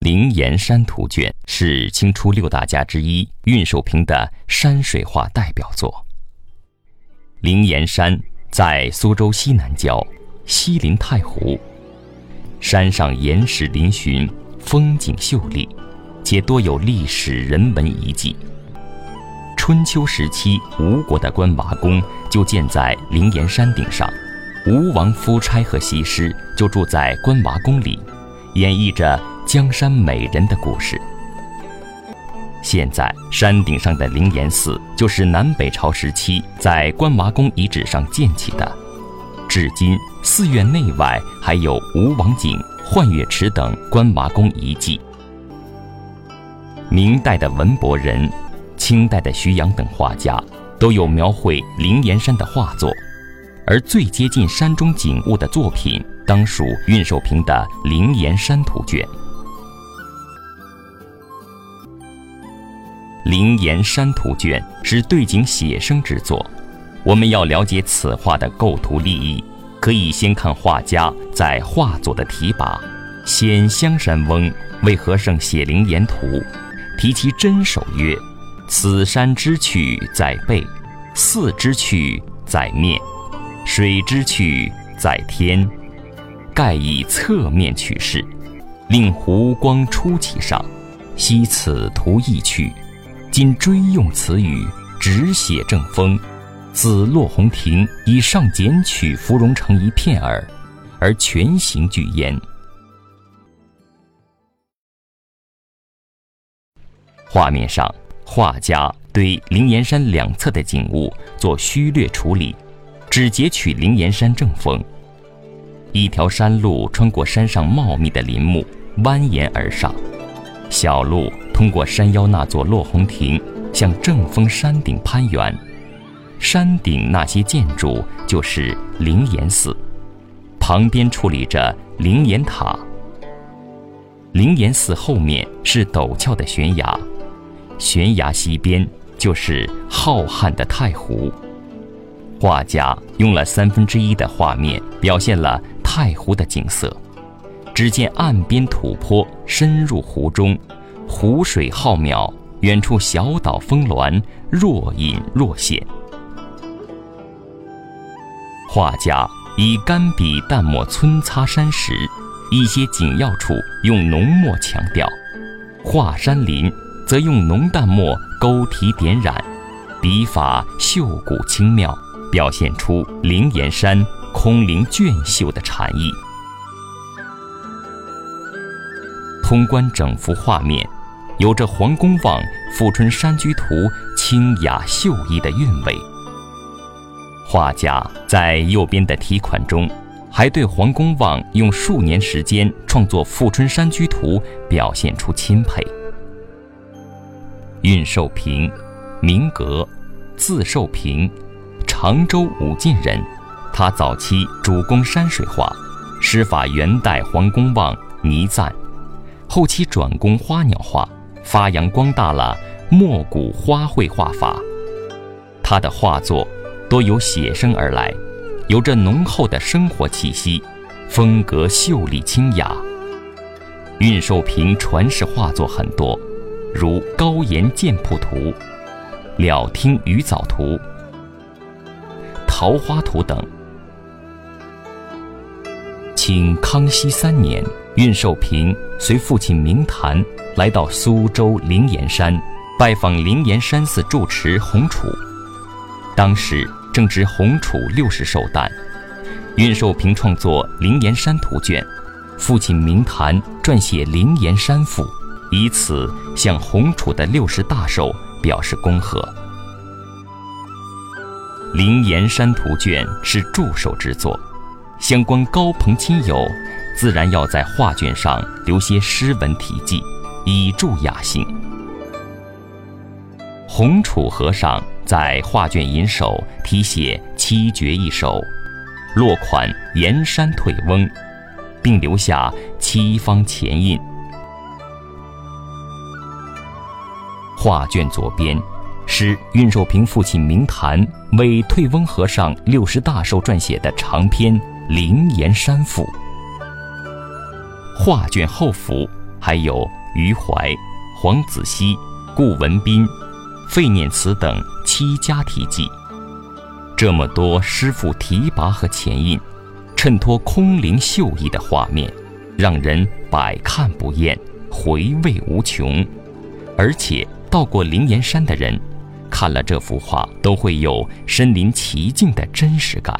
灵岩山图卷是清初六大家之一运寿平的山水画代表作。灵岩山在苏州西南郊，西临太湖，山上岩石嶙峋，风景秀丽，且多有历史人文遗迹。春秋时期，吴国的关娃宫就建在灵岩山顶上，吴王夫差和西施就住在关娃宫里，演绎着。江山美人的故事。现在山顶上的灵岩寺，就是南北朝时期在关娃宫遗址上建起的。至今，寺院内外还有吴王井、幻月池等关娃宫遗迹。明代的文博人、清代的徐阳等画家，都有描绘灵岩山的画作，而最接近山中景物的作品，当属运寿平的《灵岩山图卷》。灵岩山图卷是对景写生之作，我们要了解此画的构图立意，可以先看画家在画作的题跋。先香山翁为和尚写灵岩图，题其真首曰：“此山之趣在背，寺之趣在面，水之趣在天。盖以侧面取势，令湖光出其上，惜此图意趣。”今追用此语，只写正风。自落红亭以上剪取芙蓉成一片耳，而全形俱焉。画面上，画家对灵岩山两侧的景物做虚略处理，只截取灵岩山正峰。一条山路穿过山上茂密的林木，蜿蜒而上。小路通过山腰那座落红亭，向正峰山顶攀援。山顶那些建筑就是灵岩寺，旁边矗立着灵岩塔。灵岩寺后面是陡峭的悬崖，悬崖西边就是浩瀚的太湖。画家用了三分之一的画面表现了太湖的景色。只见岸边土坡深入湖中，湖水浩渺，远处小岛峰峦若隐若现。画家以干笔淡墨皴擦山石，一些紧要处用浓墨强调，画山林则用浓淡墨勾题点染，笔法秀骨清妙，表现出灵岩山空灵隽秀的禅意。通观整幅画面，有着黄公望《富春山居图》清雅秀逸的韵味。画家在右边的题款中，还对黄公望用数年时间创作《富春山居图》表现出钦佩。运寿平，名格，字寿平，常州武进人。他早期主攻山水画，师法元代黄公望倪瓒。后期转攻花鸟画，发扬光大了墨古花卉画法。他的画作多由写生而来，有着浓厚的生活气息，风格秀丽清雅。运寿平传世画作很多，如《高岩剑瀑图》《了听鱼藻图》《桃花图》等。清康熙三年。运寿平随父亲明谈来到苏州灵岩山，拜访灵岩山寺住持洪楚。当时正值洪楚六十寿诞，运寿平创作《灵岩山图卷》，父亲明坛撰写《灵岩山赋》，以此向洪楚的六十大寿表示恭贺。《灵岩山图卷》是祝寿之作，相关高朋亲友。自然要在画卷上留些诗文题记，以助雅兴。红楚和尚在画卷引首题写七绝一首，落款“岩山退翁”，并留下七方前印。画卷左边是运寿平父亲明坛为退翁和尚六十大寿撰写的长篇《灵岩山赋》。画卷后幅还有余怀、黄子熙、顾文彬、费念慈等七家题记。这么多师傅题跋和前印，衬托空灵秀逸的画面，让人百看不厌，回味无穷。而且到过灵岩山的人，看了这幅画都会有身临其境的真实感。